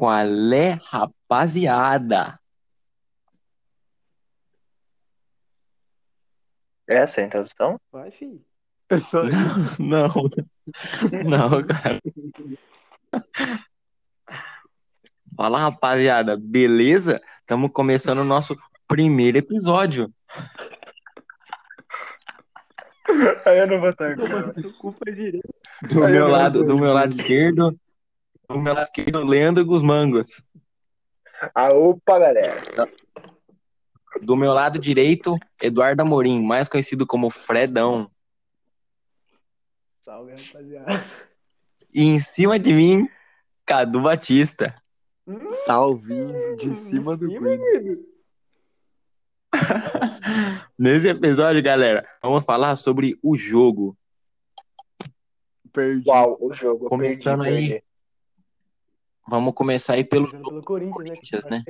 Qual é, rapaziada? Essa é a introdução? Vai, filho. É só isso. Não, não, cara. Fala, rapaziada, beleza? Estamos começando o nosso primeiro episódio. Aí eu não vou estar Mano, seu cu faz direito. Do Aí meu eu lado, não do meu lado esquerdo, do meu lado esquerdo, Leandro Gusmangos. Ah, opa, galera. Do meu lado direito, Eduardo Amorim, mais conhecido como Fredão. Salve, rapaziada. E em cima de mim, Cadu Batista. Salve de cima do menino. Nesse episódio, galera, vamos falar sobre o jogo. Perdi. Uau, o jogo. Começando perdi, aí. perdi. Vamos começar aí pelo pelo Corinthians, né? Corinthians, né?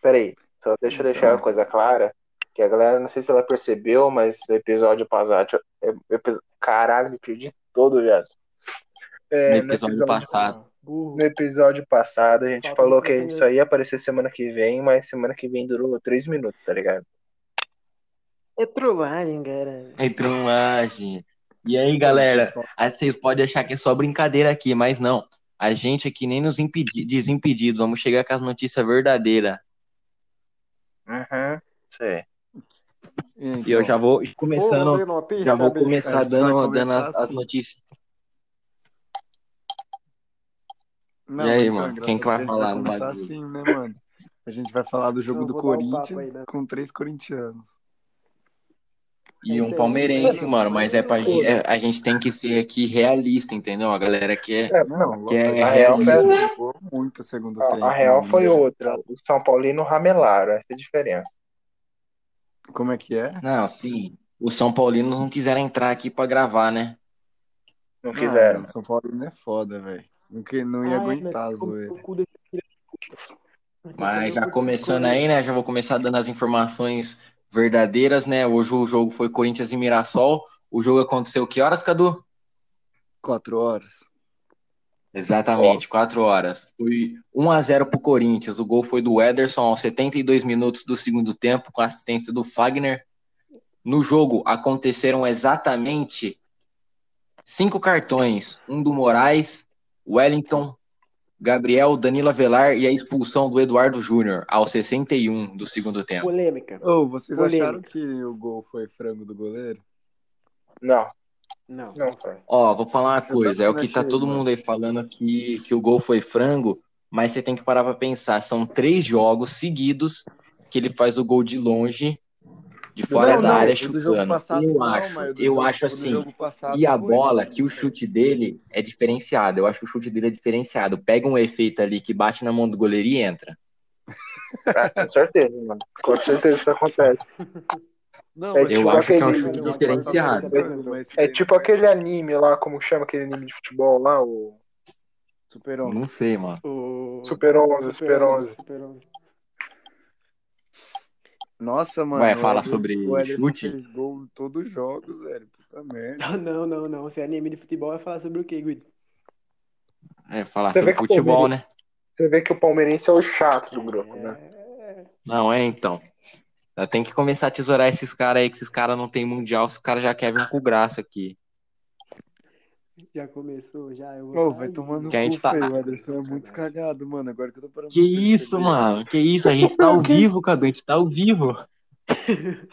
Peraí, só deixa eu deixar uma coisa clara. Que a galera, não sei se ela percebeu, mas o episódio passado. é- epi- Caralho, me perdi todo, viado. É, no episódio passado. No episódio passado, a gente falou que isso aí ia aparecer semana que vem, mas semana que vem durou três minutos, tá ligado? É trollagem, cara. É trollagem. E aí, galera, aí vocês podem achar que é só brincadeira aqui, mas não. A gente aqui nem nos impedi desimpedidos. Vamos chegar com as notícias verdadeiras. Uhum. Sei. Então, E eu já vou começando, notícia, já vou começar gente dando, vai dando as, as assim. notícias. Não, E aí, então, mano, quem que vai falar no bagulho? assim, né, mano? A gente vai falar do jogo do um Corinthians aí, né? com três corintianos. E um palmeirense, mano. Mas é pra gente, é- a gente tem que ser aqui realista, entendeu? A galera que é. É, Não, Que é a real foi- jogou muito segundo a, tempo. a real foi outra. O São Paulino ramelaram, essa é a diferença. Como é que é? Não, sim. Os São Paulinos não quiseram entrar aqui pra gravar, né? Não Ah, quiseram. mano, São Paulo não é foda, velho. Não, que- não ia Ah, aguentar zoeira. Mas já começando aí, né? Já vou começar dando as informações verdadeiras, né? Hoje o jogo foi Corinthians e Mirassol. O jogo aconteceu que horas, Cadu? Quatro horas. Exatamente, 4 horas. Foi 1 a 0 pro Corinthians. O gol foi do Ederson aos 72 minutos do segundo tempo, com assistência do Fagner. No jogo aconteceram exatamente cinco cartões: um do Moraes, Wellington, Gabriel, Danilo Avelar e a expulsão do Eduardo Júnior aos 61 do segundo tempo. Polêmica. Ô, vocês Polêmica. acharam que o gol foi frango do goleiro? Não, Não. não foi. Ó, vou falar uma coisa, é o que tá todo mano. mundo aí falando que, que o gol foi frango, mas você tem que parar pra pensar, são três jogos seguidos que ele faz o gol de longe, de fora Não, da não, área jogo chutando. passado eu não, acho, do eu jogo- acho assim. E a foi. bola, que o chute dele é diferenciado. Eu acho que o chute dele é diferenciado. Pega um efeito ali que bate na mão do goleiro e entra. Ah, com certeza, mano. Com certeza isso acontece. Não, É tipo o acho que é um chute diferenciado. É tipo aquele anime lá, como chama aquele anime de futebol lá, o Super Homem. Não sei, mano. O... Super 11, Super 11. Super 11. Nossa, mano. Vai falar sobre o chute? fez gol em todos os jogos, velho. Puta merda. Não, não, não, não. Se é anime de futebol, vai falar sobre o quê, Guido? É falar Você sobre futebol, né? Você vê que o palmeirense é o chato do grupo, né? É... Não, é então. Já tem que começar a tesourar esses caras aí, que esses caras não tem mundial, os caras já querem vir com o braço aqui. Já começou, já. Eu vou vai tomando Que a gente cu, tá-. O Ederson é muito cagado, mano. Agora que eu tô parando Que isso, perceber. mano? Que isso? A gente tá ao vivo, Cadu, a gente tá ao vivo.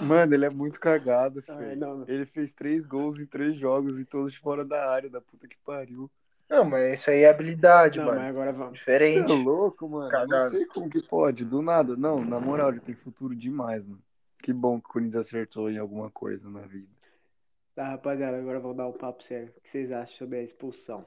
Mano, ele é muito cagado, Ai, feio. não, não. Ele fez três gols em três jogos e todos fora da área, da puta que pariu. Não, mas isso aí é habilidade, Não, mano. mas agora vamos. Você Diferente. é louco, mano? Cagado. Não sei como que pode, do nada. Não, na moral, ele tem futuro demais, mano. Que bom que o Corinthians acertou em alguma coisa na vida. Tá, rapaziada, agora vamos dar um papo sério. O que vocês acham sobre a expulsão?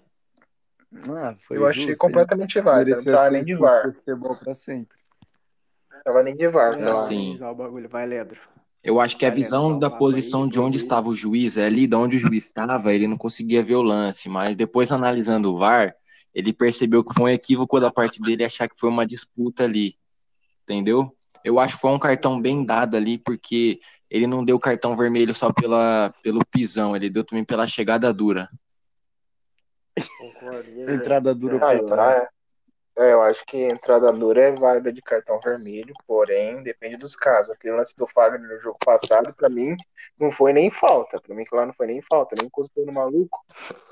Ah, foi Eu achei justo, completamente ele válido. Não precisava nem de VAR. futebol pra sempre. Não precisava nem de VAR. Vamos pela- assim. analisar o bagulho. Vai, Ledro. Eu acho que a Vai, Leandro, visão da posição aí, de onde estava o juiz, é ali de onde o juiz estava, ele não conseguia ver o lance, mas depois analisando o VAR, ele percebeu que foi um equívoco da parte dele achar que foi uma disputa ali. Entendeu? Eu acho que foi um cartão bem dado ali, porque ele não deu cartão vermelho só pela, pelo pisão, ele deu também pela chegada dura. Concordo. Velho? Entrada dura Ah, trás. é, é, eu acho que entrada dura é válida de cartão vermelho, porém depende dos casos. Aquele lance do Fagner no jogo passado, pra mim, não foi nem falta. Pra mim, que lá não foi nem falta, nem encostou no maluco.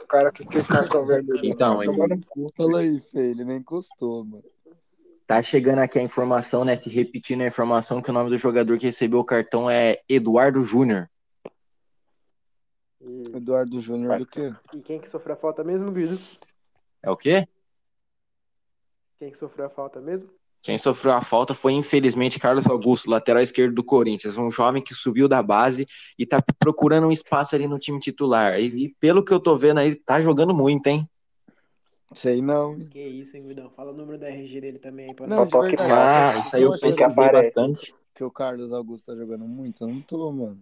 O cara que quis cartão vermelho. Então, cu. Fala aí, Fê, ele nem encostou, mano. Tá chegando aqui a informação, né? Se repetindo a informação que o nome do jogador que recebeu o cartão é Eduardo Júnior. E, Eduardo Júnior do quê? e quem que sofreu a falta mesmo, Guido? É o quê? Quem que sofreu a falta mesmo? Quem sofreu a falta foi, infelizmente, Carlos Augusto, lateral esquerdo do Corinthians, um jovem que subiu da base e tá procurando um espaço ali no time titular. E, e pelo que eu tô vendo aí, ele tá jogando muito, hein? Sei não. Que isso, hein, Guidão? Fala o número da RG dele também aí pra Não, nós. toque. Ah, eu isso aí eu aparece. bastante. que o Carlos Augusto tá jogando muito. Eu não tô, mano.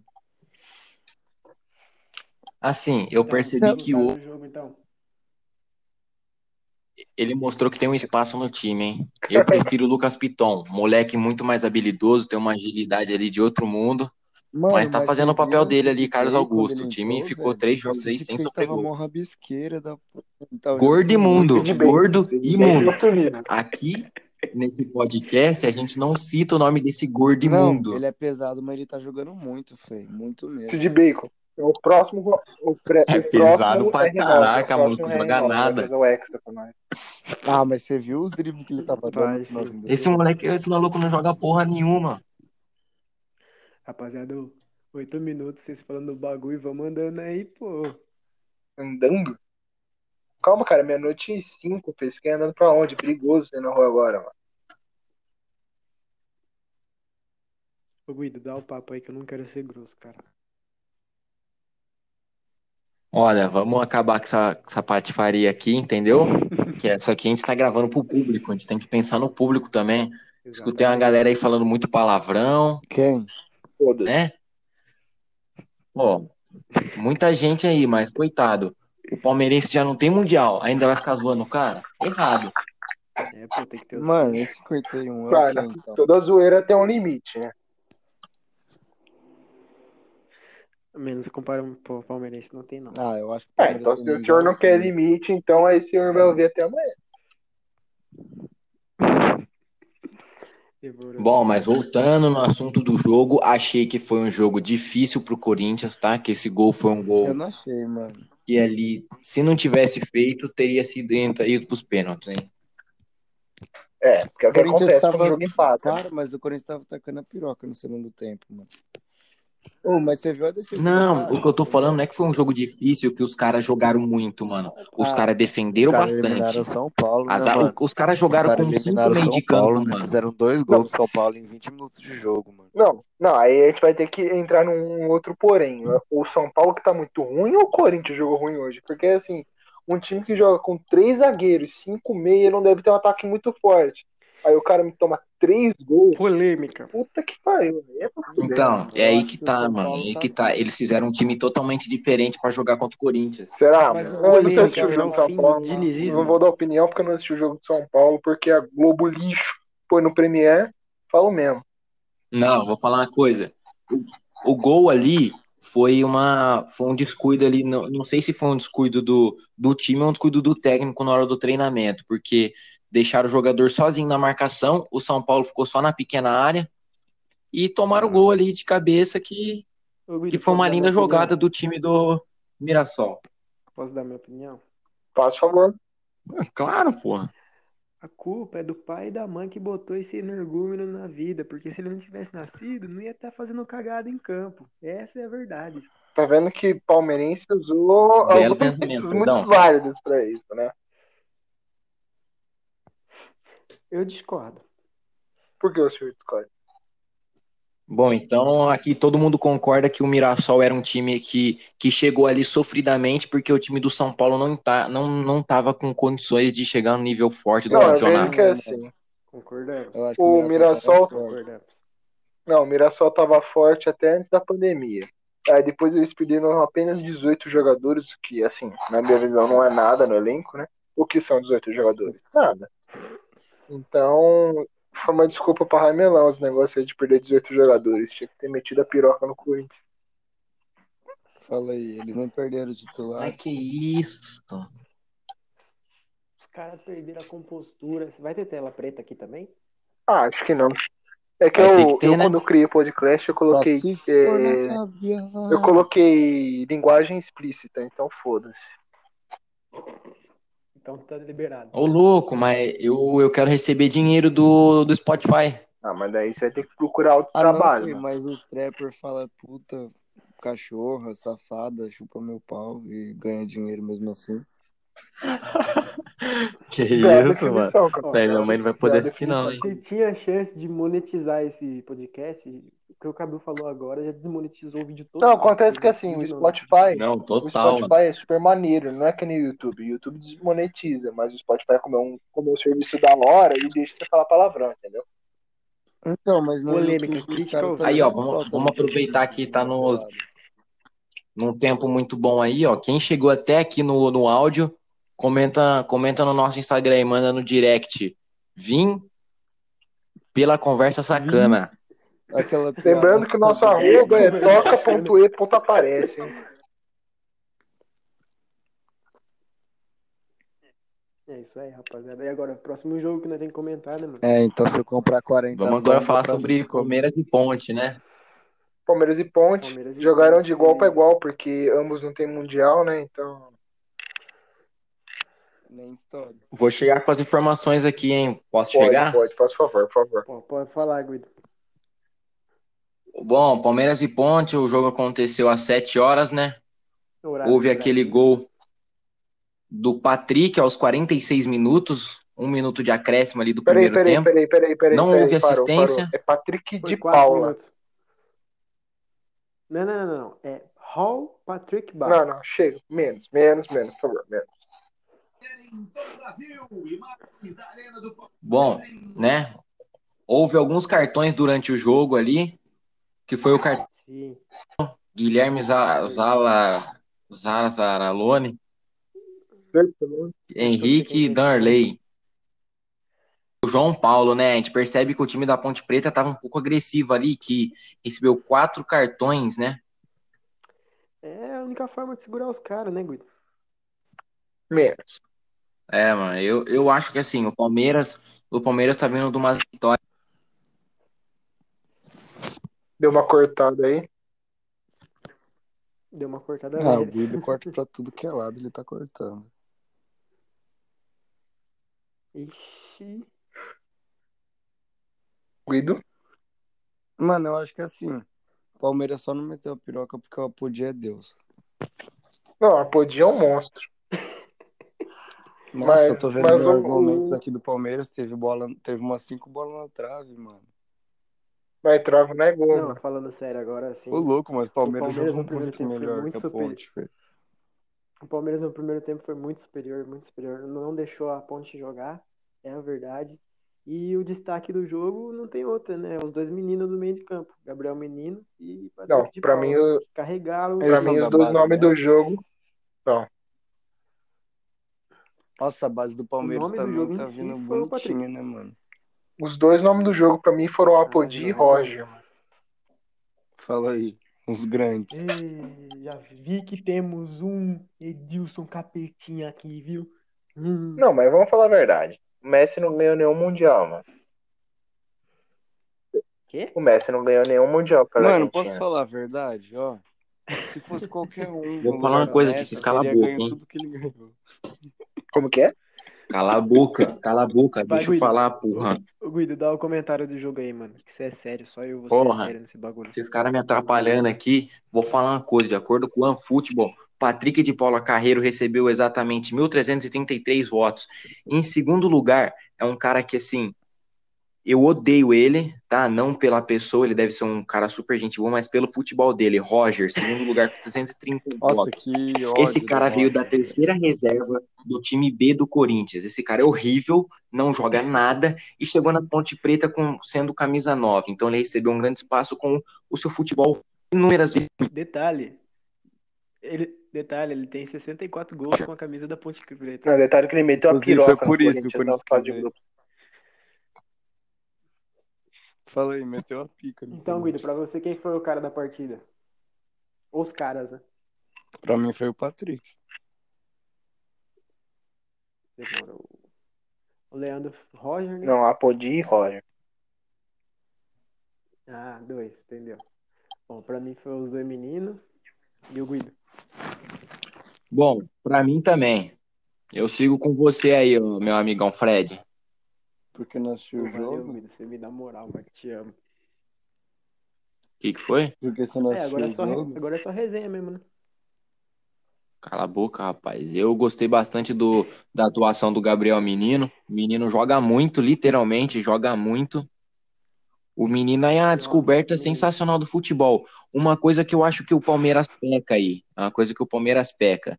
Assim, eu percebi Não, que tá o, jogo, então. ele mostrou que tem um espaço no time, hein? Eu prefiro o Lucas Piton, moleque muito mais habilidoso, tem uma agilidade ali de outro mundo, Mano, mas tá fazendo o papel dele o ali, Carlos Augusto. O time entrou, ficou velho? três jogos aí sem sofrer gol. da Gordo imundo, gordo imundo. Aqui, nesse podcast, a gente não cita o nome desse gordo Não, imundo. ele é pesado, mas ele tá jogando muito, feio. Muito mesmo. de bacon. É o próximo. O pré, É o pesado próximo pra é R9, caraca, o maluco, é joga R9, nada. O nós. Ah, mas você viu os dribles que ele tava dando Esse moleque, esse maluco não joga porra nenhuma. Rapaziada, oito minutos vocês falando do bagulho, vamos andando aí, pô. Andando? Calma, cara, meia-noite e cinco, fez. Você quer andando pra onde? Perigoso você na rua agora, mano. Ô, Guido, dá o papo aí que eu não quero ser grosso, cara. Olha, vamos acabar com essa, com essa patifaria aqui, entendeu? Que é, só que a gente tá gravando pro público, a gente tem que pensar no público também. Escutei uma galera aí falando muito palavrão, Quem? Foda-se. né? Pô, muita gente aí, mas coitado. O palmeirense já não tem mundial, ainda vai ficar zoando o cara? Errado. É, pô, tem que ter o Mano, esse 51 é o Cara, quem, então? toda zoeira tem um limite, né? Menos comparando pô, palmeirense, não tem não. Ah, eu acho que o É, então se o senhor não sim. quer limite, então aí o senhor vai ouvir até amanhã. Bom, mas voltando no assunto do jogo, achei que foi um jogo difícil pro Corinthians, tá? Que esse gol foi um gol Eu não achei, mano. que ali, se não tivesse feito, teria sido ido pros pênaltis, hein? É, porque é o Corinthians acontece tava- quando o jogo empata. Cara, mas o Corinthians tava tacando a piroca no segundo tempo, mano. Ô, mas você viu a defesa Não, cara? o que eu tô falando não é que foi um jogo difícil, que os caras jogaram muito, mano. Os Ah, caras defenderam Os caras bastante. São Paulo, né, mano? os caras jogaram Os caras com cinco meio São de campo, Paulo, né? mano. Fizeram dois gols do São Paulo em 20 minutos de jogo, mano. Não, não, aí a gente vai ter que entrar num outro porém. O São Paulo que tá muito ruim ou o Corinthians jogou ruim hoje? Porque, assim, um time que joga com três zagueiros, cinco meia, não deve ter um ataque muito forte. Aí o cara me toma três gols. Polêmica. Puta que pariu. É. Então, é aí que o tá, mano. É aí tá- que tá. Eles fizeram um time totalmente diferente pra jogar contra o Corinthians. Será, Mas mano? o Eu não polêmica assisti o será jogo o do São Paulo. Não vou dar opinião porque eu não assisti o jogo de São Paulo, porque a Globo lixo foi no Premier. Falo mesmo. Não, vou falar uma coisa. O, o gol ali foi uma foi um descuido ali, não, não sei se foi um descuido do, do time ou um descuido do técnico na hora do treinamento, porque deixaram o jogador sozinho na marcação, o São Paulo ficou só na pequena área e tomaram o gol ali de cabeça que, que foi uma linda jogada opinião? do time do Mirassol. Posso dar minha opinião? Faz favor. Claro, porra. A culpa é do pai e da mãe que botou esse energúmeno na vida, porque se ele não tivesse nascido, não ia estar fazendo cagada em campo. Essa é a verdade. Tá vendo que palmeirense usou Belo alguns pensamento, argumentos muito perdão. válidos pra isso, né? Eu discordo. Por que o senhor discorda? Bom, então aqui todo mundo concorda que o Mirassol era um time que, que chegou ali sofridamente porque o time do São Paulo não, tá, não, não tava com condições de chegar no nível forte do Não, campeonato. que é assim. Concordamos. O Mirassol-. Concordamos. Não, o Mirassol tava forte até antes da pandemia. Aí depois eles pediram apenas 18 jogadores, que assim, na minha visão não é nada no elenco, né? O que são 18 jogadores? Nada. Então, foi uma desculpa pra Raimelão os negócios aí de perder 18 jogadores. Tinha que ter metido a piroca no Corinthians. Fala aí, eles não perderam o titular. Ai, que isso. caras perderam a compostura. Você vai ter tela preta aqui também? Ah, acho que não. É que Vai eu, que ter, eu né? quando eu criei o podcast, eu coloquei. Tá é, eu coloquei linguagem explícita, então foda-se. Então tá liberado. Ô, louco, mas eu, eu quero receber dinheiro do, do Spotify. Ah, mas daí você vai ter que procurar outro Ah, não, trabalho. filho, né? mas os trapper falam puta, cachorra, safada, chupa meu pau e ganha dinheiro mesmo assim. Que isso, mano. minha mãe não vai poder assistir, não, hein? Se tinha chance de monetizar esse podcast, o que o Cadu falou agora já desmonetizou o vídeo todo. Não, acontece que assim, o Spotify, Não, o total, mano. Spotify é super maneiro, não é que nem o YouTube. O YouTube desmonetiza, mas o Spotify, como é um, como é um serviço da hora, ele deixa você falar palavrão, entendeu? Então, mas no Polêmica, YouTube, os crítica Aí, ó, vamos, vamos aproveitar que tá no, num tempo muito bom aí, ó. Quem chegou até aqui no, no áudio, comenta, comenta no nosso Instagram e manda no direct. Vim pela conversa sacana. Aquela. Lembrando que o nosso arroba é toca.e.aparece, hein? É isso aí, rapaziada. E agora, próximo jogo que nós temos que comentar, né, mano? É, então se eu comprar 40 Vamos agora falar sobre Palmeiras e Ponte, né? Palmeiras e Ponte Palmeiras e jogaram Ponte, de igual é. para igual, porque ambos não têm mundial, né? Então. Nem história. Vou chegar com as informações aqui, hein? Posso Pode, chegar? pode, por favor, por favor. Pô, pode falar, Guido. Bom, Palmeiras e Ponte, o jogo aconteceu às 7 horas, né? Horário Houve aquele gol do Patrick aos 46 minutos, um minuto de acréscimo ali do Peraí, primeiro peraí, tempo. peraí, peraí, peraí. Não peraí, houve parou, assistência. parou. É Patrick Foi de Paula. minutos. Não, não, não, não. É Hall Patrick Bar. Não, não, chega. Menos, menos, menos, por favor, menos. Bom, né? Houve alguns cartões durante o jogo ali, que foi o cartão Sim. Guilherme Za- Zala, Zarzaralone, Henrique e Darley. O João Paulo, né? A gente percebe que o time da Ponte Preta estava um pouco agressivo ali, que recebeu quatro cartões, né? É a única forma de segurar os caras, né, Guido? Menos. É, mano, eu, eu acho que assim, o Palmeiras, o Palmeiras tá vindo de uma vitória. Deu uma cortada aí. Deu uma cortada Ah, o. Guido corta pra tudo que é lado, ele tá cortando. Ixi. Guido. Mano, eu acho que assim, o Palmeiras só não meteu a piroca porque o Apodi é Deus. Não, a Podia é um monstro. Nossa, Mas- eu tô vendo mas os o- argumentos o- aqui do Palmeiras, teve bola, teve umas cinco bolas na trave, mano. Vai trava não é gol, Não, mano. falando sério agora, assim. Ô, louco, mas o Palmeiras, Palmeiras jogou no primeiro muito tempo foi melhor muito que a superior. Ponte, velho. O Palmeiras no primeiro tempo foi muito superior, muito superior. Não deixou a Ponte jogar, é a verdade. E o destaque do jogo não tem outra, né? Os dois meninos do meio de campo, Gabriel Menino e Patrick Não, de pra Paula, mim, o- que carregaram são mim os dois nomes né? do jogo. Nossa, a base do Palmeiras também tá si vindo foi o Patrick. bonitinha, né, mano? Os dois nomes do jogo pra mim foram Apodi e Roger. mano. Fala aí, os grandes. Ei, já vi que temos um Edilson Capetinha aqui, viu? Hum. Não, mas vamos falar a verdade. O Messi não ganhou nenhum mundial, mano. Quê? O Messi não ganhou nenhum mundial pela Mano, Argentina. posso falar a verdade, ó? Se fosse qualquer um. Vou falar uma coisa aqui, Messi, vocês eu calam a boca, hein? tudo que ele ganhou. Como que é? Cala a boca, cala a boca, Vai, deixa eu Guido. falar, porra. Ô, Guido, dá o comentário do jogo aí, mano. Que isso é sério, só eu vou Porra. ser sério nesse bagulho. Esses caras me atrapalhando aqui. Vou falar uma coisa, de acordo com o OneFootball, Patrick de Paula Carreiro recebeu exatamente 1.333 votos. Em segundo lugar, é um cara que, assim, eu odeio ele, tá? Não pela pessoa, ele deve ser um cara super gente boa, mas pelo futebol dele. Roger, segundo lugar com 330 Nossa, que ódio Esse cara veio da terceira reserva do time B do Corinthians. Esse cara é horrível, não joga nada e chegou na Ponte Preta com, sendo camisa 9. Então ele recebeu um grande espaço com o seu futebol inúmeras vezes. Detalhe. Ele, detalhe, ele tem 64 gols com a camisa da Ponte Preta. Não, detalhe que ele meteu a Inclusive, piroca foi por isso que o Corinthians aí, meteu a pica. Então, Guido, pra você, quem foi o cara da partida? Os caras, né? Pra mim foi o Patrick. Demorou. O Leandro Roger, né? Não, Apodi e Roger. Ah, dois, entendeu? Bom, pra mim foi os dois meninos e o Guido. Bom, pra mim também. Eu sigo com você aí, meu amigão Fred. Porque não assistiu o Valeu, jogo? Você me dá moral, mas te amo. O que, que foi? Porque você não É, agora é, o só, jogo? agora é só resenha mesmo, né? Cala a boca, rapaz. Eu gostei bastante do, da atuação do Gabriel Menino. O menino joga muito, literalmente, joga muito. O menino é a descoberta sensacional do futebol. Uma coisa que eu acho que o Palmeiras peca aí. Uma coisa que o Palmeiras peca.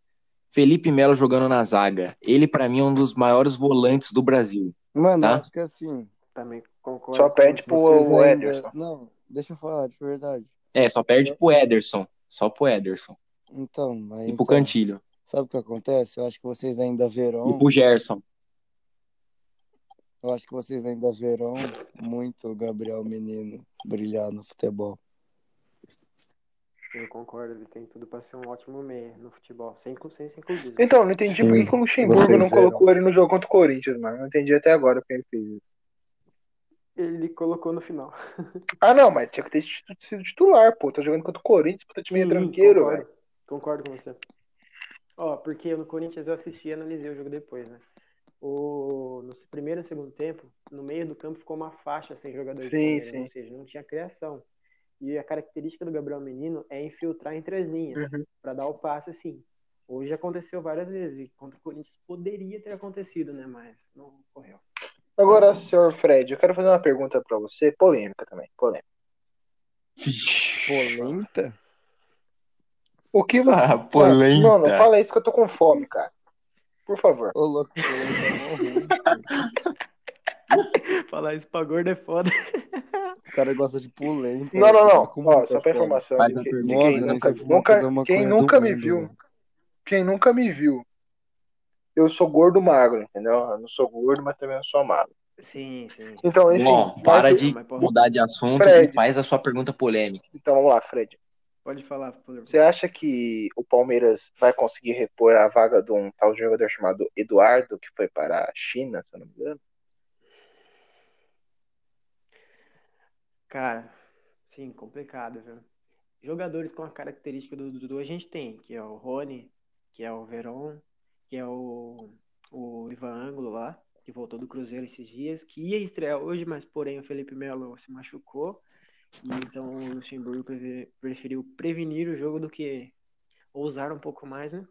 Felipe Melo jogando na zaga. Ele, pra mim, é um dos maiores volantes do Brasil. Mano, Tá? eu acho que assim. Também concordo. Só você. pro Vocês o ainda... Ederson. Não, deixa eu falar de verdade. É, só perde pro Ederson. Só pro Ederson. Então, mas E pro então, Cantilho. sabe o que acontece? Eu acho que vocês ainda E verão. pro Gerson. Eu acho que vocês ainda verão muito o Gabriel Menino brilhar no futebol. Eu concordo, ele tem tudo pra ser um ótimo meia no futebol, sem, clubismo. Então, não entendi por que que o Luxemburgo não verão. colocou ele no jogo contra o Corinthians, mano. Não entendi até agora porque ele fez. Ele colocou no final. Ah, não, mas tinha que ter sido- titular, pô. Tá jogando contra o Corinthians, puta time Sim, tranqueiro, concordo. velho. Concordo com você. Ó, porque no Corinthians eu assisti e analisei o jogo depois, né? O, no primeiro e segundo tempo, no meio do campo ficou uma faixa sem jogador de Sim, sim. ou seja, não tinha criação. E a característica do Gabriel Menino é infiltrar entre as linhas, Uhum. pra dar o passe assim. Hoje aconteceu várias vezes, e contra o Corinthians poderia ter acontecido, né? Mas não ocorreu. Agora, senhor Fred, eu quero fazer uma pergunta pra você, polêmica também, polêmica. Polenta? O que você. Ah, polenta. Não, não fala isso que eu tô com fome, cara. Por favor. Ô, louco, polenta é. Falar isso pra gordo é foda. O cara gosta de polenta. Não, não, não. Ó, só pra informação. Faz de de quem nunca, pergunta. nunca, quem nunca me mundo, viu, mano. quem nunca me viu, eu sou gordo magro, entendeu? Eu não sou gordo, mas também não sou magro. Sim, sim. Então, enfim. Bom, para de mudar de assunto Fred. e faz a sua pergunta polêmica. Então vamos lá, Fred. Pode falar. por- Você acha que o Palmeiras vai conseguir repor a vaga de um tal jogador chamado Eduardo, que foi para a China, se eu não me engano? Cara, sim, complicado, viu? Jogadores com a característica do Dudu a gente tem, que é o Rony, que é o Veron, que é o, o Ivan Ângulo lá, que voltou do Cruzeiro esses dias, que ia estrear hoje, mas porém o Felipe Melo se machucou. E então o Luxemburgo preferiu prevenir o jogo do que ousar um pouco mais, né?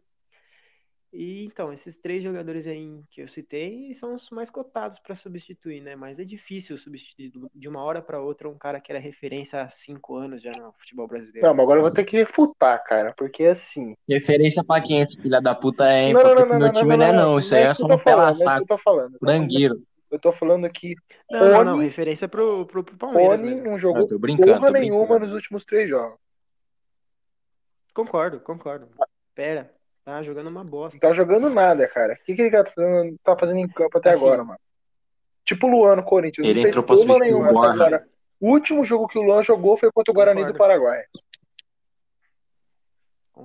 E então, esses três jogadores aí que eu citei são os mais cotados para substituir, né? Mas é difícil substituir de uma hora para outra um cara que era referência há cinco anos já no futebol brasileiro. Não, mas agora eu vou ter que refutar, cara, porque assim. Referência pra quem esse filho da puta é, Não, não, porque não, pro não, meu não, time não, é não. Isso aí é só um tô falando, pela não é isso que saco, eu tô falando. Eu tô falando- frangueiro. Eu tô falando que Não, não, não, referência pro, pro, pro Palmeiras. Mesmo. não Eu jogou tô brincando, porra tô nenhuma nos últimos três jogos. Concordo, concordo. Pera, tá jogando uma bosta. Não tá jogando nada, cara. O que, que ele tá fazendo, tá fazendo em campo até Assim, agora, mano? Tipo o Luan no Corinthians. Ele entrou pra substituir o Borja. agora. O último jogo que o Luan jogou foi contra o Guarani do. Paraguai.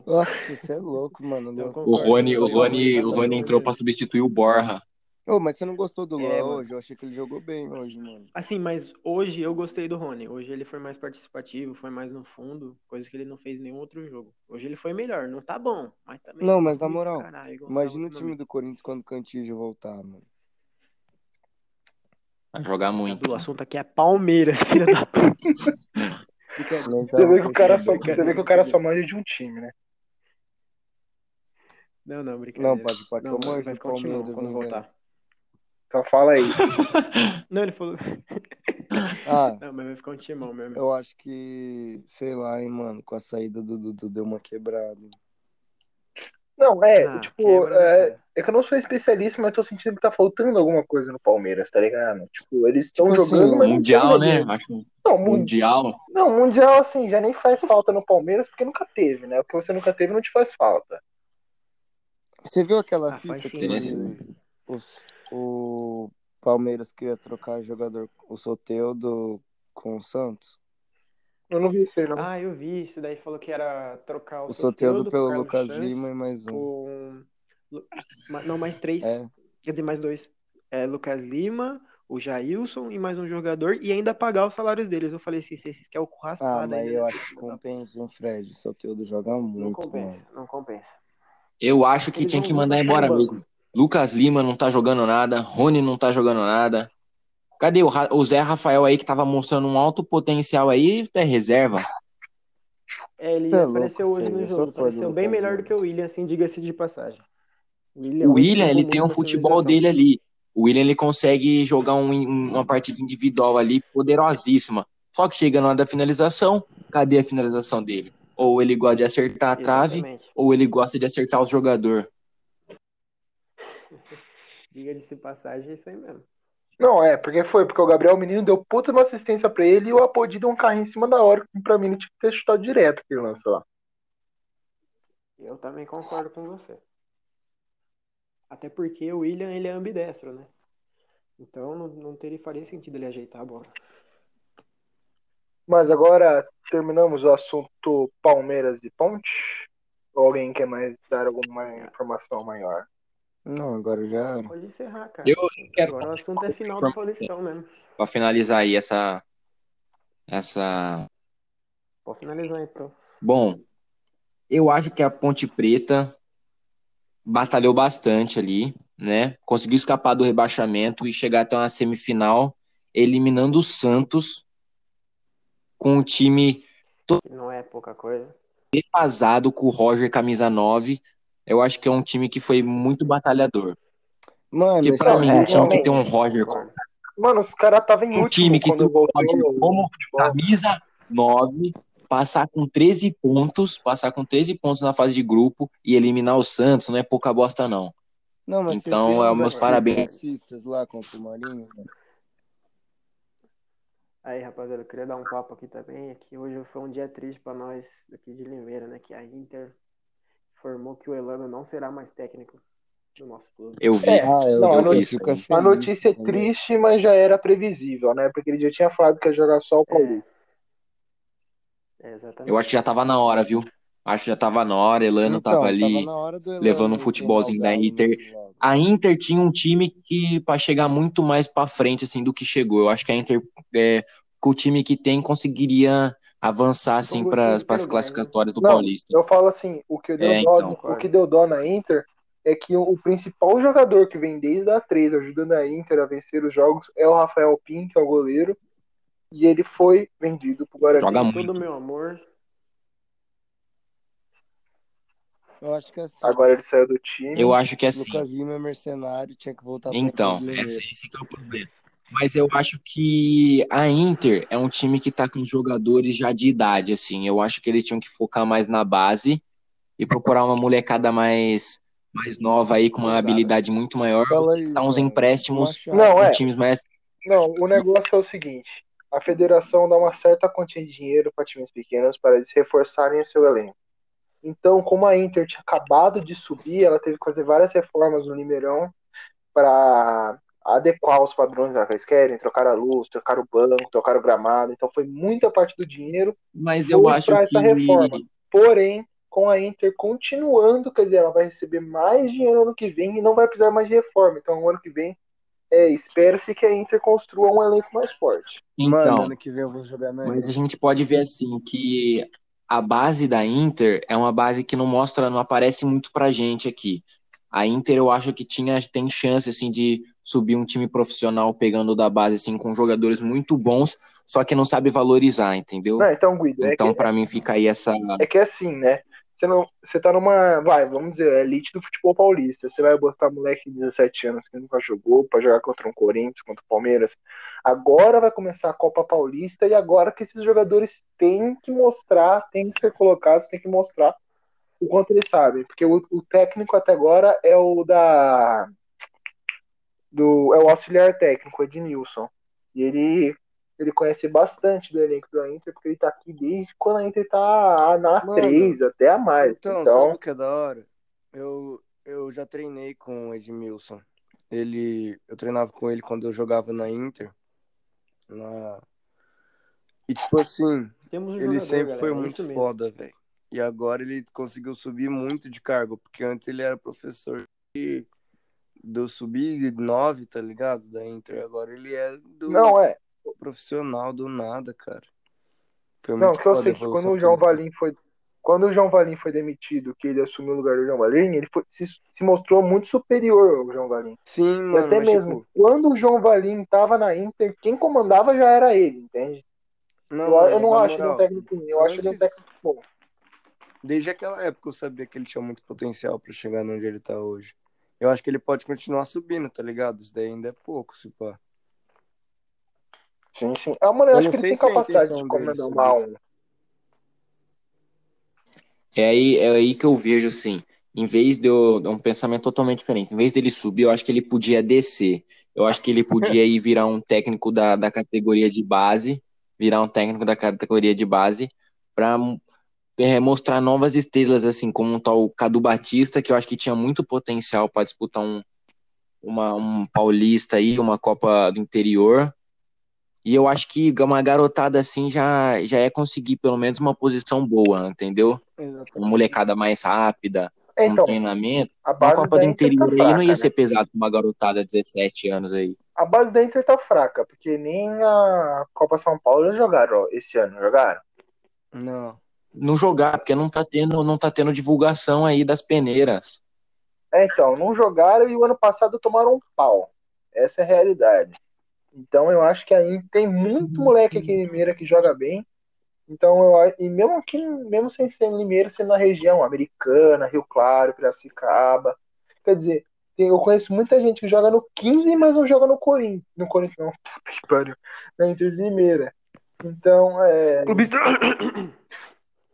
Nossa, você é louco, mano. O. Rony, o Rony, o Rony entrou pra substituir o Borja. Ô, mas você não gostou do Luan É, mano. hoje? Eu achei que ele jogou bem hoje, mano. Assim, mas hoje eu gostei do Rony. Hoje ele foi mais participativo, foi mais no fundo, coisa que ele não fez em nenhum outro jogo. Hoje ele foi melhor. Não tá bom, mas também. Não, mas na moral, caralho, Imagina o time ultimamente. do Corinthians quando o Cantillo voltar, mano. Vai jogar muito. O assunto aqui é Palmeiras, filha da puta. Você vê que o cara só, você vê que o cara só manja de um time, né? Não, não, brincadeira. Não, pode pôr que eu Não, manjo do Palmeiras, quando voltar. Então fala aí. Não, ele falou. Ah, Não, mas vai ficar um timão mesmo. eu acho que, sei lá, hein, mano, com a saída do Dudu deu uma quebrada. Não, é, Ah, tipo, quebra, é, é que eu não sou especialista, mas eu tô sentindo que tá faltando alguma coisa no Palmeiras, tá ligado? Tipo, eles estão Tipo assim, jogando, mas não Mundial, né? Acho Não, mun- mundial. não, Mundial, assim, já nem faz falta no Palmeiras, porque nunca teve, né? O que você nunca teve não te faz falta. Você viu aquela Ah, fita que mas- os- o Palmeiras queria trocar jogador, o Soteudo com o Santos? Eu não vi isso aí, não. Ah, eu vi. Isso daí falou que era trocar o, O Soteudo Soteldo pelo Lucas Santos Lima e mais um. Com... Não, mais três. É, Quer dizer, mais dois. é, Lucas Lima, o Jailson e mais um jogador e ainda pagar os salários deles. Eu falei assim, vocês querem o Ah, raspado mas eu nessa acho que compensa, hein, Fred? O Soteudo joga Não muito, compensa, mano. não compensa. Eu acho que Eles tinha que mandar deixar embora mesmo. Lucas Lima não tá jogando nada, Rony não tá jogando nada. Cadê o, Ra- o Zé Rafael aí que tava mostrando um alto potencial aí, é reserva? É, ele Cê é louco, apareceu hoje feio. no jogo. do Apareceu bem melhor do Lima. que o William, assim, diga-se de passagem. O William, jogou ele tem um futebol dele ali. O William, ele consegue jogar um- um- uma partida individual ali poderosíssima. Só que chega na hora da finalização, cadê a finalização dele? Ou ele gosta de acertar a trave, Exatamente. ou ele gosta de acertar os jogadores. Diga-se de passagem, é isso aí mesmo. Não, é, porque foi, porque o Gabriel Menino deu puta uma assistência pra ele e o Apodi deu um carrinho em cima da hora, que pra mim ele tinha que ter chutado direto aquele lance lá. Eu também concordo com você. Até porque o William, ele é ambidestro, né? Então não, não teria faria sentido ele ajeitar a bola. Mas agora terminamos o assunto Palmeiras e Ponte? Ou alguém quer mais dar alguma informação maior? Não, agora já. Pode encerrar, cara. Eu quero Agora o assunto é final do Paulistão mesmo. para finalizar aí essa essa Pode finalizar então. Bom, eu acho que a Ponte Preta batalhou bastante ali, né? Conseguiu escapar do rebaixamento e chegar até uma semifinal, eliminando o Santos com um time não é pouca coisa. defasado com o Roger camisa 9. Eu acho que é um time que foi muito batalhador. Mano, Porque esse pra mim, um aí, time que não. tem um Roger. Mano, os caras estavam em um último time que tem um. Roger como camisa 9, passar com 13 pontos, passar com 13 pontos na fase de grupo e eliminar o Santos, não é pouca bosta não. Não, mas Então, é, os meus parabéns. lá contra o Marinho? mano? Aí, rapaziada, eu queria dar um papo aqui também. Aqui hoje foi um dia triste pra nós aqui de Limeira, né? Que a Inter informou que o Elano não será mais técnico do nosso clube. Eu vi. É, Ah, eu, Não, a eu notícia- fico A notícia é triste, mas já era previsível, né? Porque ele já tinha falado que ia jogar só o Paulista. É, exatamente. Eu acho que já tava na hora, viu? Acho que já tava na hora, Elano Então, tava ali. Elano levando um futebolzinho da Inter. A Inter tinha um time que para chegar muito mais pra frente assim do que chegou. Eu acho que a Inter é, com o time que tem conseguiria avançar assim Com para as classificatórias do Não, Paulista. Eu falo assim, o que deu, É, dó, então. o que deu dó na Inter é que o principal jogador que vem desde a 3 ajudando a Inter a vencer os jogos é o Rafael Pin, que é o goleiro, e ele foi vendido pro Guarani. Joga muito. todo meu amor. Eu acho que assim, Agora ele saiu do time. Eu acho que assim. Lucas Lima é mercenário, tinha que voltar Então, esse, esse que é o problema. Mas eu acho que a Inter é um time que tá com jogadores já de idade, assim. Eu acho que eles tinham que focar mais na base e procurar uma molecada mais, mais nova aí, com uma habilidade muito maior, aí, dar uns empréstimos. Não, é. times mais. Não, o negócio é o seguinte: a federação dá uma certa quantia de dinheiro para times pequenos para eles reforçarem o seu elenco. Então, como a Inter tinha acabado de subir, ela teve que fazer várias reformas no Limeirão para adequar os padrões que eles querem, trocar a luz, trocar o banco, trocar o gramado. Então, foi muita parte do dinheiro. Mas eu acho pra essa que. reforma. Porém, com a Inter continuando, quer dizer, ela vai receber mais dinheiro ano que vem e não vai precisar mais de reforma. Então, ano que vem, é, espera-se que a Inter construa um elenco mais forte. Mano, Então, ano que vem eu vou jogar na Mas a gente pode ver assim que a base da Inter é uma base que não mostra, não aparece muito pra gente aqui. A Inter eu acho que tinha tem chance assim de subir um time profissional pegando da base assim com jogadores muito bons, só que não sabe valorizar, entendeu? Não, então, Guido, é Então que, pra mim fica aí essa é que é assim, né? Você, não, você tá numa, vai, vamos dizer, elite do futebol paulista. Você vai botar moleque de 17 anos que nunca jogou pra jogar contra um Corinthians, contra o Palmeiras. Agora vai começar a Copa Paulista e agora que esses jogadores têm que mostrar, têm que ser colocados, têm que mostrar o quanto eles sabem. Porque o, o técnico até agora é o da. Do, é o auxiliar técnico, Ednilson. E ele, ele conhece bastante do elenco da Inter, porque ele tá aqui desde quando a Inter tá na Mano, 3, até a mais. Então, Então, sabe o que é da hora? Eu, eu já treinei com o Edmilson. Ele, eu treinava com ele quando eu jogava na Inter. Na... E tipo assim, Temos um ele jogador, sempre galera, foi é muito mesmo. foda, velho. E agora ele conseguiu subir muito de cargo, porque antes ele era professor de, do sub-9, tá ligado? Da Inter. Agora ele é do Não, é. profissional do nada, cara. Foi Não, que eu sei que quando o João Valim foi. Quando o João Valim foi demitido, que ele assumiu o lugar do João Valim, ele foi- se, se mostrou muito superior ao João Valim. Sim, E mano. até mas, mesmo, tipo, quando o João Valim tava na Inter, quem comandava já era ele, entende? não, eu, eu não acho ele um moral, técnico ruim, eu acho ele um técnico bom. Desde aquela época eu sabia que ele tinha muito potencial pra chegar onde ele tá hoje. Eu acho que ele pode continuar subindo, tá ligado? Isso daí ainda é pouco, se pá. Sim, sim. Ah, mano, eu Eu acho não que ele sei tem se é capacidade de comandar um. É aí, é aí que eu vejo assim, em vez de eu, é um pensamento totalmente diferente. Em vez dele subir, eu acho que ele podia descer. Eu acho que ele podia ir virar um técnico da, da categoria de base, virar um técnico da categoria de base, para mostrar novas estrelas, assim, como um tal Cadu Batista, que eu acho que tinha muito potencial para disputar um, uma, um paulista aí, uma Copa do Interior. E eu acho que uma garotada assim já, já é conseguir pelo menos uma posição boa, entendeu? Uma Exatamente. molecada mais rápida, É, um então, treinamento. a Uma base Copa do tá Interior aí fraca, não ia né? ser pesado pra uma garotada de 17 anos aí. A base da Inter tá fraca, porque nem a Copa São Paulo já jogaram ó, esse ano, jogaram? Não. Não jogar, porque não tá tendo, não tá tendo divulgação aí das peneiras. É, então, não jogaram e o ano passado tomaram um pau. Essa é a realidade. Então eu acho que aí tem muito moleque aqui em Limeira que joga bem. Então eu e mesmo aqui, mesmo sem ser em Limeira, sendo na região americana, Rio Claro, Piracicaba. Quer dizer, tem- eu conheço muita gente que joga no 15, mas não joga no Corinthians. No Corinthians não, puta que pariu. Na Inter de Limeira. Então, é. Clubista.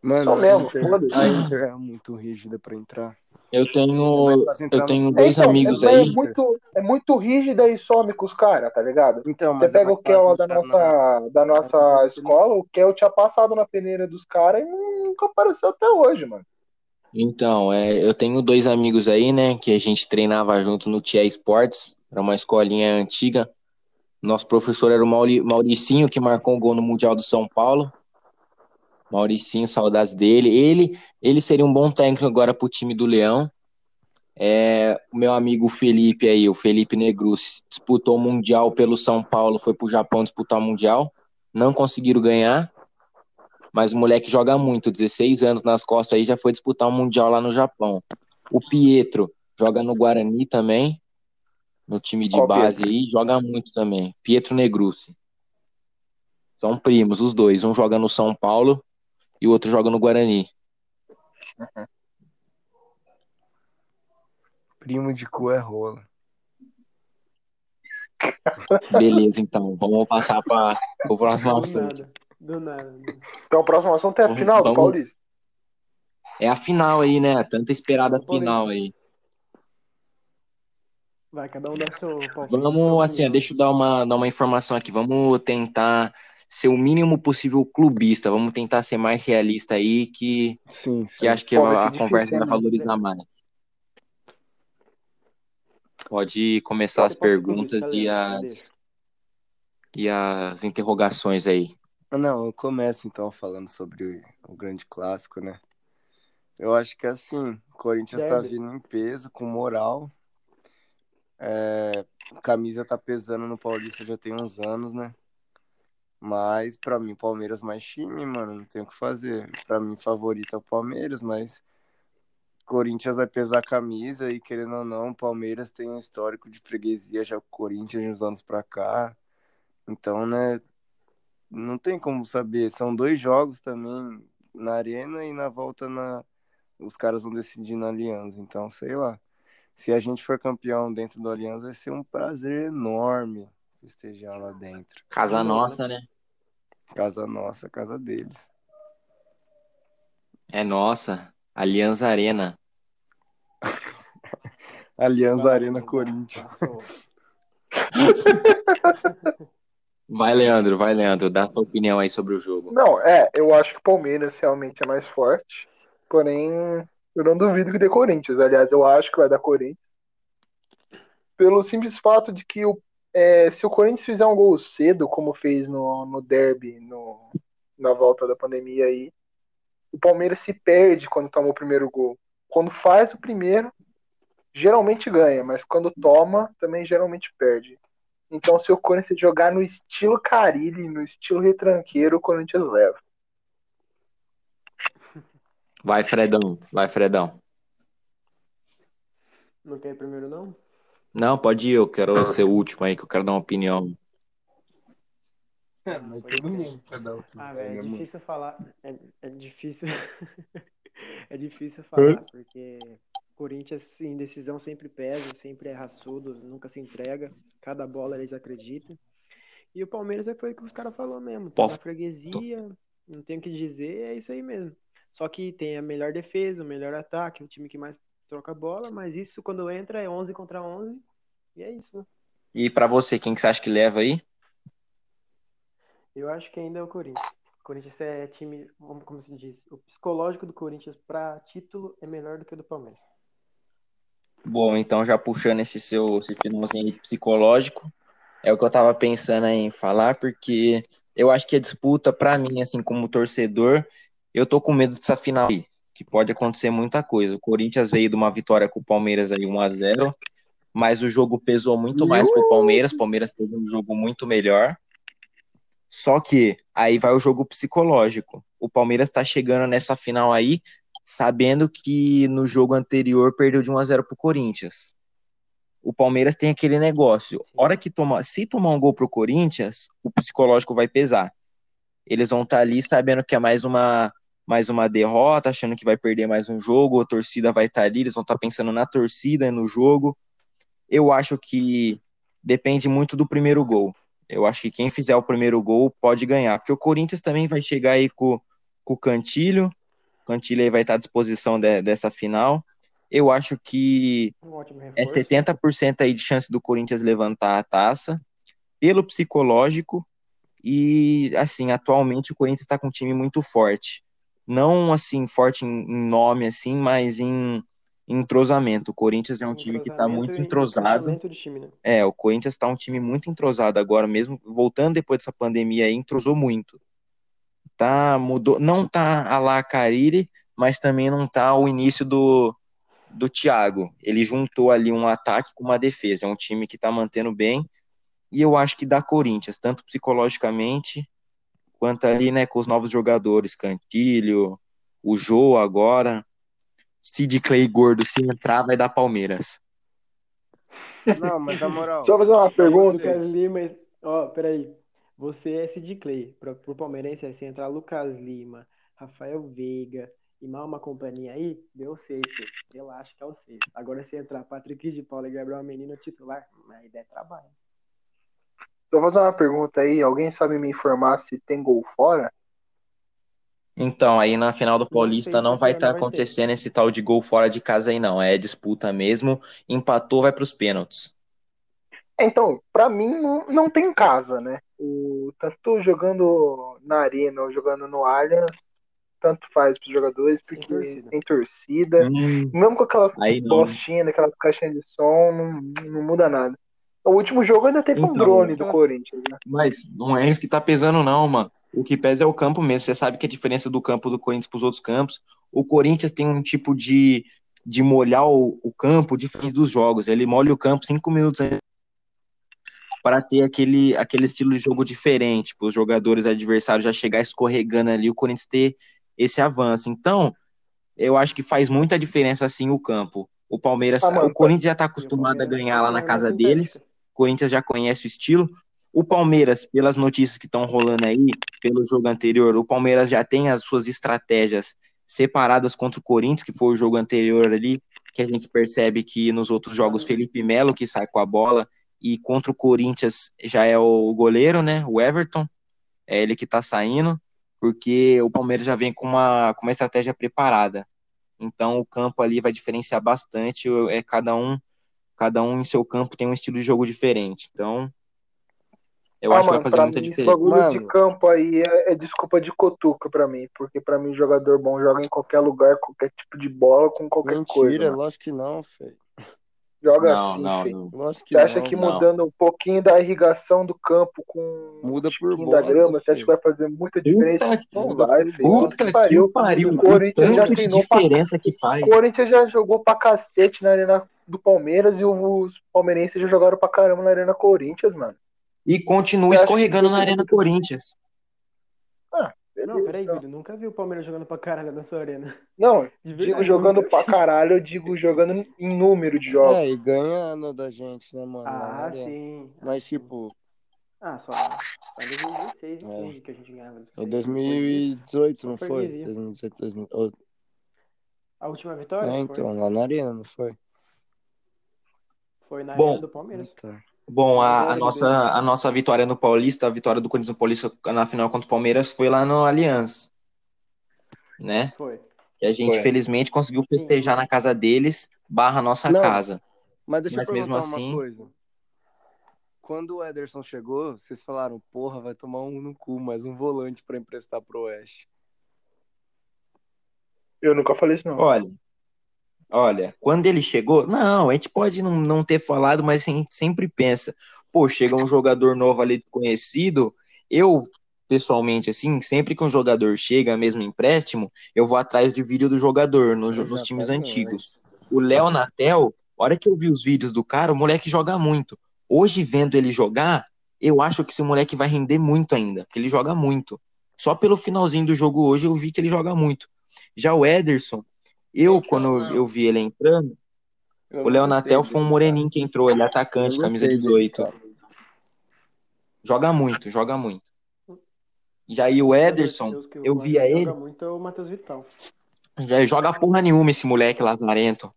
Mano, Só mesmo, Inter, a Inter é muito rígida pra entrar. Eu É tenho, eu tenho dois Então, amigos é, aí. é muito, é muito rígida e some com os caras, tá ligado? Então, Você é pega mais o Kel da entrar na- nossa, da nossa na- escola, o Kel tinha passado na peneira dos caras e nunca apareceu até hoje, mano. Então, é, eu tenho dois amigos aí, né, que a gente treinava junto no Tia Esportes, era uma escolinha antiga. Nosso professor era o Mauri- Mauricinho, que marcou um gol no Mundial do São Paulo. Mauricinho, saudades dele. Ele, ele seria um bom técnico agora pro time do Leão. É, o meu amigo Felipe aí, o Felipe Negrus, disputou o Mundial pelo São Paulo, foi pro Japão disputar o Mundial. Não conseguiram ganhar, mas o moleque joga muito, 16 anos nas costas aí, já foi disputar um Mundial lá no Japão. O Pietro joga no Guarani também, no time de Qual base aí, joga muito também. Pietro Negrucci. São primos, os dois. Um joga no São Paulo e o outro joga no Guarani. Primo de cu é rola. Beleza, então. Vamos passar para o próximo Do assunto. nada. Do nada. Então o próximo assunto é a Vamos- final do vamos- Paulista. É a final aí, né? Tanta esperada Paulista. final aí. Vai, cada um dá seu palpite. Vamos, assim, opinião. deixa eu dar uma, dar uma informação aqui. Vamos tentar ser o mínimo possível clubista. Vamos tentar ser mais realista aí, que, Sim, sim. que acho que Pô, a, conversa vai valorizar mais. Pode começar as Pode ser perguntas e as, e as interrogações aí. Não, eu começo então falando sobre o, o grande clássico, né? Eu acho que assim, o Corinthians tá Derby. vindo em peso, com moral. É, a camisa tá pesando no Paulista já tem uns anos, né? Mas pra mim, Palmeiras mais time, mano, não tem o que fazer. Pra mim, favorito é o Palmeiras, mas Corinthians vai pesar a camisa e querendo ou não, Palmeiras tem um histórico de freguesia já o Corinthians uns anos pra cá. Então, né, não tem como saber. São dois jogos também na arena e na volta na os caras vão decidir na Aliança. Então, sei lá. Se a gente for campeão dentro do Aliança, vai ser um prazer enorme festejar lá dentro. Casa novo, nossa, né? Casa nossa, casa deles. É nossa. Aliança Arena. Aliança Vai, Arena Corinthians. Vai, Leandro, vai, Leandro. Dá tua opinião aí sobre o jogo. Não, é, eu acho que o Palmeiras realmente é mais forte. Porém, eu não duvido que dê Corinthians. Aliás, eu acho que vai dar Corinthians. Pelo simples fato de que o, é, se o Corinthians fizer um gol cedo, como fez no, no derby, no, na volta da pandemia aí, o Palmeiras se perde quando toma o primeiro gol. Quando faz o primeiro, geralmente ganha, mas quando toma, também geralmente perde. Então, se o Corinthians jogar no estilo Carilli, no estilo retranqueiro, o Corinthians leva. Vai, Fredão. Vai, Fredão. Não quer ir primeiro, não? Não, pode ir. Eu quero ser o último aí, que eu quero dar uma opinião. É, mas todo mundo quer dar opinião. Ah, velho, é né, difícil falar. É, é difícil. é difícil falar, porque Corinthians em decisão sempre pesa, sempre é raçudo, nunca se entrega. Cada bola eles acreditam. E o Palmeiras é foi o que os caras falaram mesmo. Tá na freguesia, não tem o que dizer, é isso aí mesmo. Só que tem a melhor defesa, o melhor ataque, o time que mais troca bola, mas isso quando entra é 11 contra 11. E é isso, né? E pra você, quem que você acha que leva aí? Eu acho que ainda é o Corinthians. O Corinthians é time, como se diz, o psicológico do Corinthians para título é melhor do que o do Palmeiras. Bom, então já puxando esse seu esse finalzinho psicológico, é o que eu tava pensando aí em falar, porque eu acho que a disputa, pra mim, assim, como torcedor, eu tô com medo dessa final aí, que pode acontecer muita coisa. O Corinthians veio de uma vitória com o Palmeiras aí 1 a 0 mas o jogo pesou muito mais pro Palmeiras, o Palmeiras teve um jogo muito melhor. Só que aí vai o jogo psicológico. O Palmeiras tá chegando nessa final aí, sabendo que no jogo anterior perdeu de 1 a 0 pro Corinthians. O Palmeiras tem aquele negócio. Hora que toma, se tomar um gol pro Corinthians, o psicológico vai pesar. Eles vão estar ali sabendo que é mais uma mais uma derrota, achando que vai perder mais um jogo, a torcida vai estar ali, eles vão estar pensando na torcida e no jogo. Eu acho que depende muito do primeiro gol. Eu acho que quem fizer o primeiro gol pode ganhar, porque o Corinthians também vai chegar aí com, com o Cantilho. O Cantilho aí vai estar à disposição de- dessa final. Eu acho que Um é reforço. 70% aí de chance do Corinthians levantar a taça, pelo psicológico, e assim, atualmente o Corinthians está com um time muito forte. Não assim, forte em, nome, assim, mas em, entrosamento. O Corinthians é um time que está muito entrosado. time, né? É, o Corinthians tá um time muito entrosado agora, mesmo voltando depois dessa pandemia aí, entrosou muito. Tá, mudou, não tá a lá Carille, mas também não tá o início do, do Thiago. Ele juntou ali um ataque com uma defesa. É um time que tá mantendo bem. E eu acho que dá Corinthians, tanto psicologicamente, quanto ali, né, com os novos jogadores, Cantilho, o Jô agora. Sid Clay gordo, se entrar, vai dar Palmeiras. Não, mas na moral. Só fazer uma pergunta. Lucas Lima, ó, peraí. Você é Sid Clay. Pro, pro Palmeirense, é se entrar Lucas Lima, Rafael Veiga e mal uma companhia aí, deu seis. Relaxa que é o seis. Agora se entrar Patrick de Paula e Gabriel Menino titular, aí der trabalho. Só fazer uma pergunta aí. Alguém sabe me informar se tem gol fora? Então, aí na final do Paulista não se vai estar ter. acontecendo esse tal de gol fora de casa aí, não. É disputa mesmo. Empatou, vai para os pênaltis. Então, pra mim não, não tem casa, né? O, tanto jogando na arena ou jogando no Allianz, tanto faz pros jogadores, Sem porque torcida. tem torcida. Hum, Mesmo com aquelas Aí não. bostinhas, aquelas caixinhas de som, não, não muda nada. O último jogo ainda teve um Então, drone do aquelas- Corinthians, né? mas não é isso que tá pesando, não, mano. O que pesa é o campo mesmo. Você sabe que a diferença do campo do Corinthians para os outros campos. O Corinthians tem um tipo de, de molhar o, o campo diferente dos jogos. Ele molha o campo cinco minutos antes para ter aquele, aquele estilo de jogo diferente, para os jogadores adversários já chegar escorregando ali, o Corinthians ter esse avanço. Então, eu acho que faz muita diferença assim o campo. O Palmeiras, Ah, mano, o Corinthians já está acostumado a ganhar lá na tá casa deles. Corinthians já conhece o estilo. O Palmeiras, pelas notícias que estão rolando aí, pelo jogo anterior, o Palmeiras já tem as suas estratégias separadas contra o Corinthians, que foi o jogo anterior ali, que a gente percebe que nos outros jogos Felipe Melo que sai com a bola e contra o Corinthians já é o goleiro, né? O Everton, é ele que tá saindo, porque o Palmeiras já vem com uma, com uma estratégia preparada. Então o campo ali vai diferenciar bastante, é cada um, cada um em seu campo tem um estilo de jogo diferente. Então, eu Ah, acho que mano, vai fazer muita mim, esse diferença. bagulho Mano. de campo aí é, é desculpa de cotuca pra mim, porque pra mim jogador bom joga em qualquer lugar, qualquer tipo de bola, com qualquer coisa. Mentira, lógico que não, feio. Joga Não, assim, não, filho. não. Que Você acha não, que não. mudando um pouquinho da irrigação do campo com Muda um por pouquinho da bosta, grama, você acha que vai fazer muita diferença? Puta, Não vai, filho. bosta. Puta que o pariu. O Corinthians já tanto de treinou pra diferença que faz. O Corinthians já jogou pra cacete na arena do Palmeiras e os palmeirenses já jogaram pra caramba na arena Corinthians, mano. E continua escorregando que- na Arena Corinthians. Não, peraí, Então, Guilherme, nunca vi o Palmeiras jogando pra caralho na sua arena. Não, digo jogando nunca pra caralho, eu digo jogando em número de jogos. É, e ganhando da gente, né, mano? Ah, sim. Mas, tipo, Ah, só, só em 2016 e É. 15 que a gente ganhava. em 2018, não foi? freguesia. 2018, 2018. A última vitória É, foi, então, lá na arena, não foi? foi na Bom. arena do Palmeiras. Tá. Bom, a, a nossa, a nossa vitória no Paulista, a vitória do Corinthians no Paulista na final contra o Palmeiras foi lá no Allianz. Né? Foi. E a gente, Foi. felizmente, conseguiu festejar na casa deles, barra nossa Não. casa. Mas deixa Mas eu mesmo assim- uma coisa. Quando o Ederson chegou, vocês falaram, porra, vai tomar um no cu, mais um volante pra emprestar pro Oeste. Eu nunca falei isso, não. Olha, olha, quando ele chegou, não, a gente pode não, não ter falado, mas a gente sempre pensa, pô, chega um jogador novo ali conhecido, eu, pessoalmente, assim, sempre que um jogador chega, mesmo em empréstimo, eu vou atrás de vídeo do jogador no- nos times antigos. O Léo Natel, hora que eu vi os vídeos do cara, o moleque joga muito. Hoje, vendo ele jogar, eu acho que esse moleque vai render muito ainda, porque ele joga muito. Só pelo finalzinho do jogo hoje eu vi que ele joga muito. Já o Ederson, eu, quando eu vi ele entrando, Eu o não Léo gostei Natel dele, foi um cara. moreninho que entrou, ele é atacante, camisa gostei dele, 18. cara. Joga muito, joga muito. Já aí o Ederson, eu via ele, jogar muito é o Matheus Vital. já joga porra nenhuma esse moleque lazarento.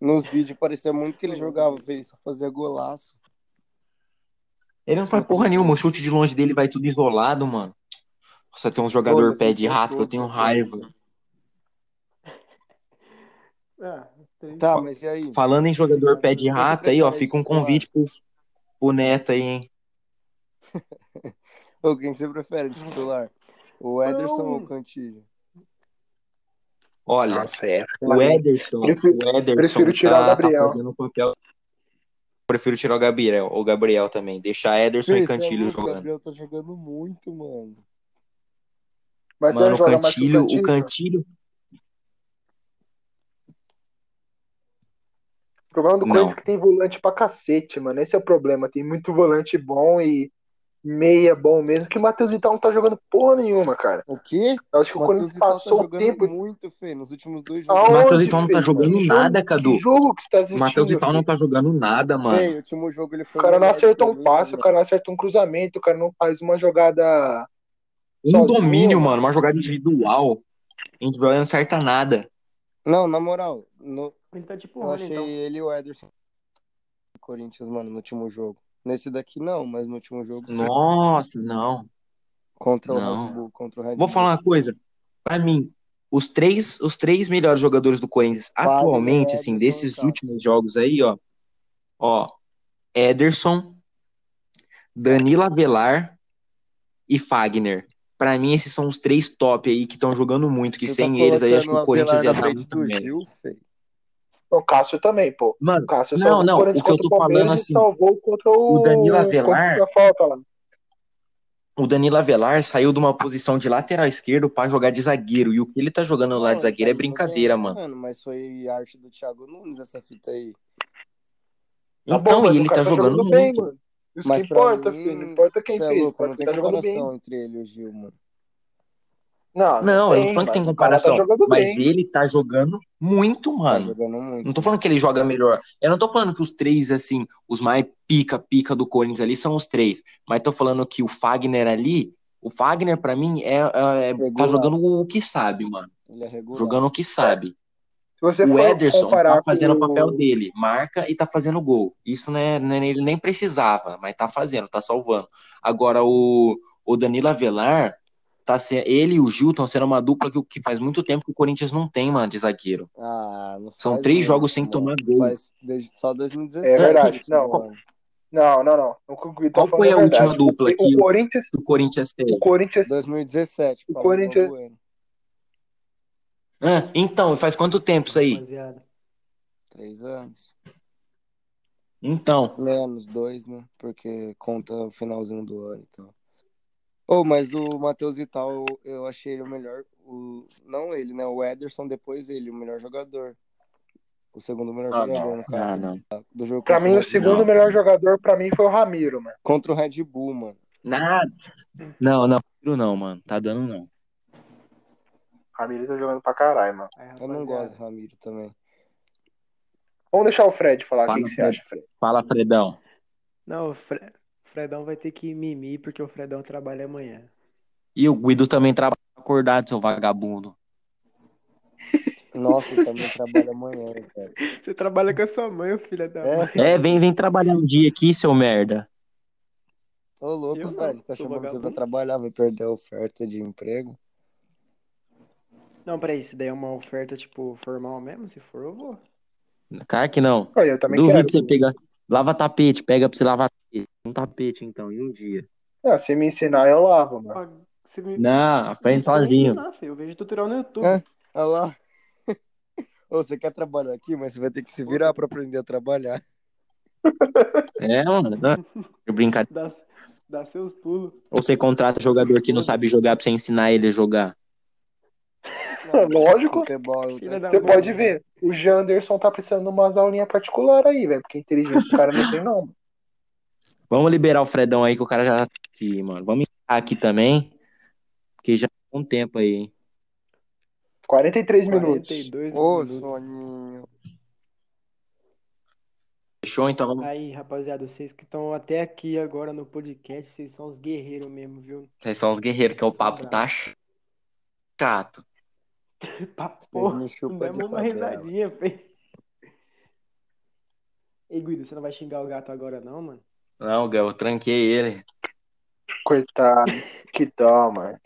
Nos vídeos parecia muito que ele jogava, fez, só fazia golaço. Ele não faz porra nenhuma, o chute de longe dele vai tudo isolado, mano. Nossa, tem uns jogador Foda-se, pé de rato que eu tenho raiva. Tem... Tá, mas e aí? Falando em jogador pé de rato aí, ó, fica um convite pro, pro Neto aí, hein? Ô, quem você prefere de titular? O Ederson Não. ou o Cantilho? Olha, Nossa, é. o Ederson, Prefiro- o Ederson prefiro tirar tá, o Gabriel. tá fazendo o papel. Prefiro tirar o Gabriel, o Gabriel também. Deixar Ederson Fê, e cê é Cantilho louco, O jogando. Gabriel tá jogando muito, mano. Mas Mano, o Cantilho, o Cantilho. O problema do. Corinthians é que tem volante pra cacete, mano. Esse é o problema. Tem muito volante bom e meia bom mesmo. Que o Matheus Vital não tá jogando porra nenhuma, cara. O quê? Eu acho que o Matheus Corinthians Vital tá passou o jogando tempo. muito, Fê, nos últimos dois Aonde, jogos. O Matheus Vital não tá jogando Que jogo- nada, Cadu. Que jogo que você tá O assistindo? Matheus Vital não tá jogando nada, mano. Fê, o último jogo ele foi O cara não acertou o um passe, o mano. cara não acerta um cruzamento, o cara não faz uma jogada. Um sozinho, domínio, mano. mano, uma jogada individual. Individual não acerta nada. Não, na moral, no- Ele tá tipo eu achei então. ele e o Ederson do Corinthians, mano, no último jogo. Nesse daqui não, mas no último jogo. Nossa, não. contra o Não. Red Bull, contra o Red Vou Bull. falar uma coisa. Pra mim, os três, os três melhores jogadores do Corinthians atualmente, assim, Ederson e desses Cássio. últimos jogos aí, ó. Ó, Ederson, Danilo Avelar e Fagner. Pra mim, esses são os três top aí que estão jogando muito, que Você sem tá eles aí acho que o Corinthians ia dar muito. Gil, Fê? O Cássio também, pô. Mano, O Cássio Não, não, o que eu tô falando, e assim, salvou contra o. o Danilo Avelar- o Danilo Avelar saiu de uma posição de lateral esquerdo pra jogar de zagueiro. E o que ele tá jogando lá Não, de zagueiro é tá brincadeira, bem, mano. Mas foi arte do Thiago Nunes essa fita aí. Tá Então, bom, e o ele tá jogando bem, muito. mano. Isso Mas que importa, mim, filho. Não importa quem é fez. louco, não tem tá jogando bem. comparação entre ele e o Gil, mano. Não, Não, eu não tô falando que tem cara comparação. Tá mas bem. ele tá jogando muito, Tá mano. jogando muito. Não tô falando que ele joga melhor. Eu não tô falando que os três, assim, os mais pica-pica do Corinthians ali são os três. Mas tô falando que o Fagner ali, o Fagner, pra mim, é, é- é- tá jogando o que sabe, mano. Ele é regular. Jogando o que sabe. Se você O Ederson tá fazendo o papel dele, marca e tá fazendo gol. Isso né, ele nem precisava, mas tá fazendo, tá salvando. Agora o, o Danilo Avelar, tá se, ele e o Gil estão sendo uma dupla que, que faz muito tempo que o Corinthians não tem, mano, de zagueiro. Ah, não São três muito, jogos sem mano. tomar gol. Faz desde, só 2017. É verdade, não. ano. Não, não, não. O que tá Qual foi é a última dupla O- que o Corinthians, o Corinthians tem? o Corinthians 2017. O Corinthians- Bueno. Ah, então, faz quanto tempo isso aí? Rapaziada. Três anos. Então, Menos dois, né? Porque conta o finalzinho do ano e tal. Oh, mas o Matheus Vital, eu, eu achei ele o melhor. O, não ele, né? O Ederson, depois ele, o melhor jogador. O segundo melhor Ah, jogador, não. no ah, caso. não. Do jogo Pra mim, o segundo Não. melhor jogador pra mim foi o Ramiro, mano. Contra o Red Bull, mano. Nada. Não, não, Ramiro não, mano. Tá dando não. O Ramiro tá jogando pra caralho, mano. Aí, Eu não gosto do Ramiro também. Vamos deixar o Fred falar o Fala, que, que você Fred. acha, Fred. Fala, Fredão. Não, o Fre- Fredão vai ter que mimir porque o Fredão trabalha amanhã. E o Guido também trabalha acordado, seu vagabundo. Nossa, ele também trabalha amanhã, velho. Você trabalha com a sua mãe, filha da É. mãe. É, vem, vem trabalhar um dia aqui, seu merda. Ô, louco, Eu não, velho. Tá chamando você pra trabalhar, vai perder a oferta de emprego. Não, peraí, se daí é uma oferta, tipo, formal mesmo, se for, eu vou. Claro que não. Olha, eu também Duvido quero. você pegar. Lava tapete, pega pra você lavar tapete. Um tapete, então, em um dia. Ah, se me ensinar, eu lavo, mano. Ah, Você me... Não, aprende não sozinho. ensinar. Eu vejo tutorial no YouTube. É. Olha lá. Ô, você quer trabalhar aqui, mas você vai ter que se virar pra aprender a trabalhar. É, mano. Eu brincar. Dá, dá seus pulos. Ou você contrata jogador que não sabe jogar pra você ensinar ele a jogar. Lógico. Futebol, é da Você pode ver. O Janderson tá precisando de umas aulinhas particulares aí, velho. Porque inteligência o cara não tem, não. Vamos liberar o Fredão aí, que o cara já tá aqui, mano. Vamos encerrar aqui também. Porque já tá um tempo aí, hein? 43 minutos. 42 Ô, minutos. soninho. Fechou? Então vamos. Aí, rapaziada, vocês que estão até aqui agora no podcast, vocês são os guerreiros mesmo, viu? Vocês são os guerreiros, que o papo tá chato. Dá de uma risadinha, feio. Ei, Guido, você não vai xingar o gato agora, não, mano? Não, Gal, eu tranquei ele. Coitado. Que dó, mano.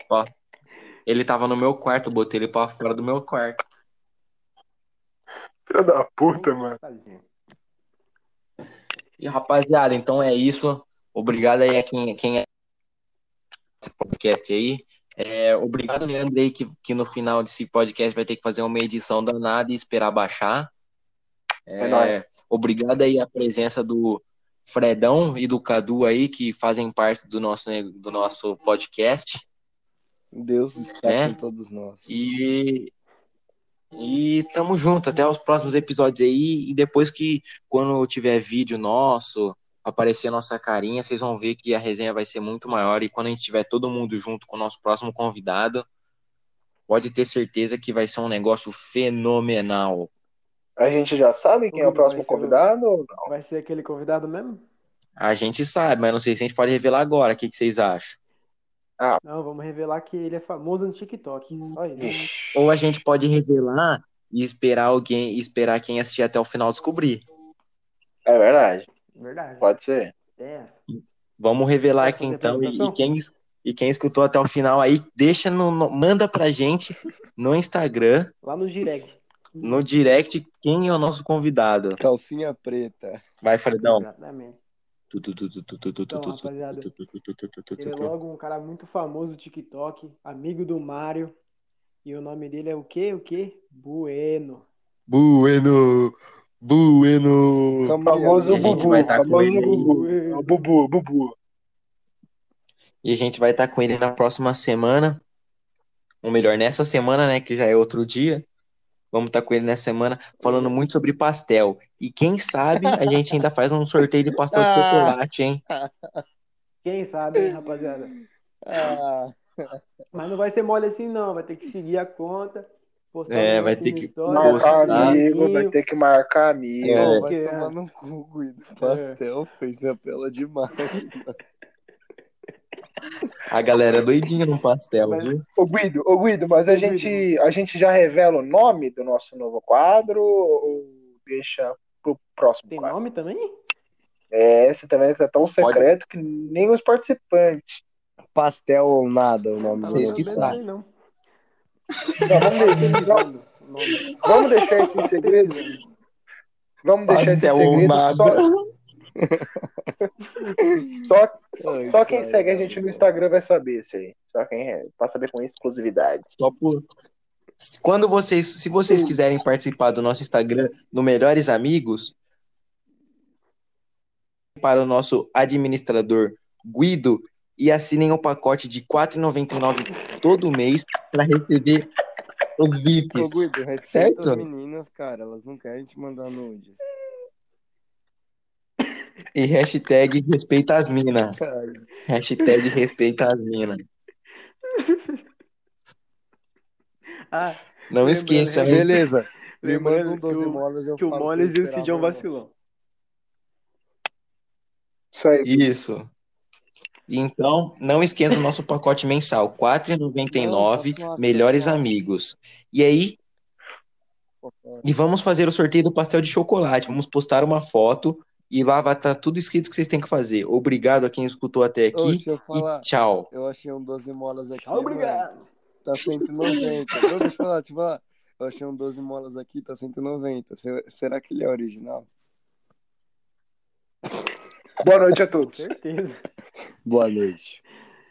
Ele tava no meu quarto, eu botei ele pra fora do meu quarto. Filho da puta, mano. E rapaziada, então é isso. Obrigado aí a quem, quem é esse podcast aí. É, obrigado, Leandro, aí, que, que no final desse podcast vai ter que fazer uma edição danada e esperar baixar. É, É obrigado aí a presença do Fredão e do Cadu aí, que fazem parte do nosso, do nosso podcast. Deus está É. com todos nós. E, e tamo junto, até os próximos episódios aí. E depois que, quando tiver vídeo nosso, aparecer a nossa carinha, vocês vão ver que a resenha vai ser muito maior. E quando a gente tiver todo mundo junto com o nosso próximo convidado, pode ter certeza que vai ser um negócio fenomenal. A gente já sabe quem é o próximo o- convidado ou não? Vai ser aquele convidado mesmo? A gente sabe, mas não sei se a gente pode revelar agora. O que, que vocês acham? Não, vamos revelar que ele é famoso no TikTok. Só isso. Ou a gente pode revelar e esperar alguém, e esperar quem assistir até o final descobrir. É verdade. Verdade. Pode ser. É. Vamos revelar aqui então. E, e quem, e quem escutou até o final aí, deixa no, no- manda pra gente no Instagram, Lá no direct. no direct, quem é o nosso convidado. Calcinha preta. Vai, Fredão. Exatamente. Então, rapaziada, Ele é logo um cara muito famoso do TikTok, amigo do Mário. E o nome dele é o quê? O quê? Bueno. Bueno! Bueno! O famoso E a gente Bubu. vai tá com famoso ele. Bubu. O Bubu, Bubu. E a gente vai estar com ele na próxima semana. Ou melhor, nessa semana, né? Que já é outro dia. Vamos estar com ele nessa semana falando muito sobre pastel. E quem sabe a gente ainda faz um sorteio de pastel de Ah. chocolate, hein? Quem sabe, hein, rapaziada? Ah, Mas não vai ser mole assim, não. Vai ter que seguir a conta. Postar É, vai ter que Marcar postar. amigo, vai ter que marcar amigo. É. vai que- tomar no cu, Guido. Pastel fez apela demais. A galera é doidinha no pastel, Mas- viu? Ô Guido, ô Guido, mas a gente, a gente já revela o nome do nosso novo quadro ou deixa pro próximo Tem quadro? nome também? É, esse também tá tão secreto que nem os participantes. Pastel ou nada, o nome Tá Vocês que sabem. não. Não, vamos, deixar, nome. vamos deixar esse segredo. Vamos deixar esse ou segredo nada. só, só, só quem segue a gente no Instagram vai saber isso aí. Só quem é, pra saber com exclusividade. Só por, Quando vocês, se vocês quiserem participar do nosso Instagram no Melhores Amigos, para o nosso administrador Guido e assinem o pacote de R$ 4,99 todo mês para receber os Ô, VIPs. Guido, respeita Certo? as meninas, cara. Elas não querem te mandar nudes. E hashtag respeita as minas. Hashtag respeita as minas. Ah, Não esqueça, hein? Beleza. Me Lembrando manda um que 12 o- molas, eu que o Moles e o amanhã. vacilão. Isso aí. Isso. Então, não esqueça o nosso pacote mensal, R$ 4,99, Não, tá melhores amigos. E aí, e vamos fazer o sorteio do pastel de chocolate. Vamos postar uma foto e lá vai estar tudo escrito que vocês têm que fazer. Obrigado a quem escutou até Ô, aqui deixa eu falar. e tchau. Eu achei um 12 molas aqui. Tchau, mano. obrigado. Tá 190. Não, deixa eu falar, deixa eu falar. Eu achei um 12 molas aqui, tá 190. Se- Será que ele é original? Boa noite a Com todos. certeza. Boa noite.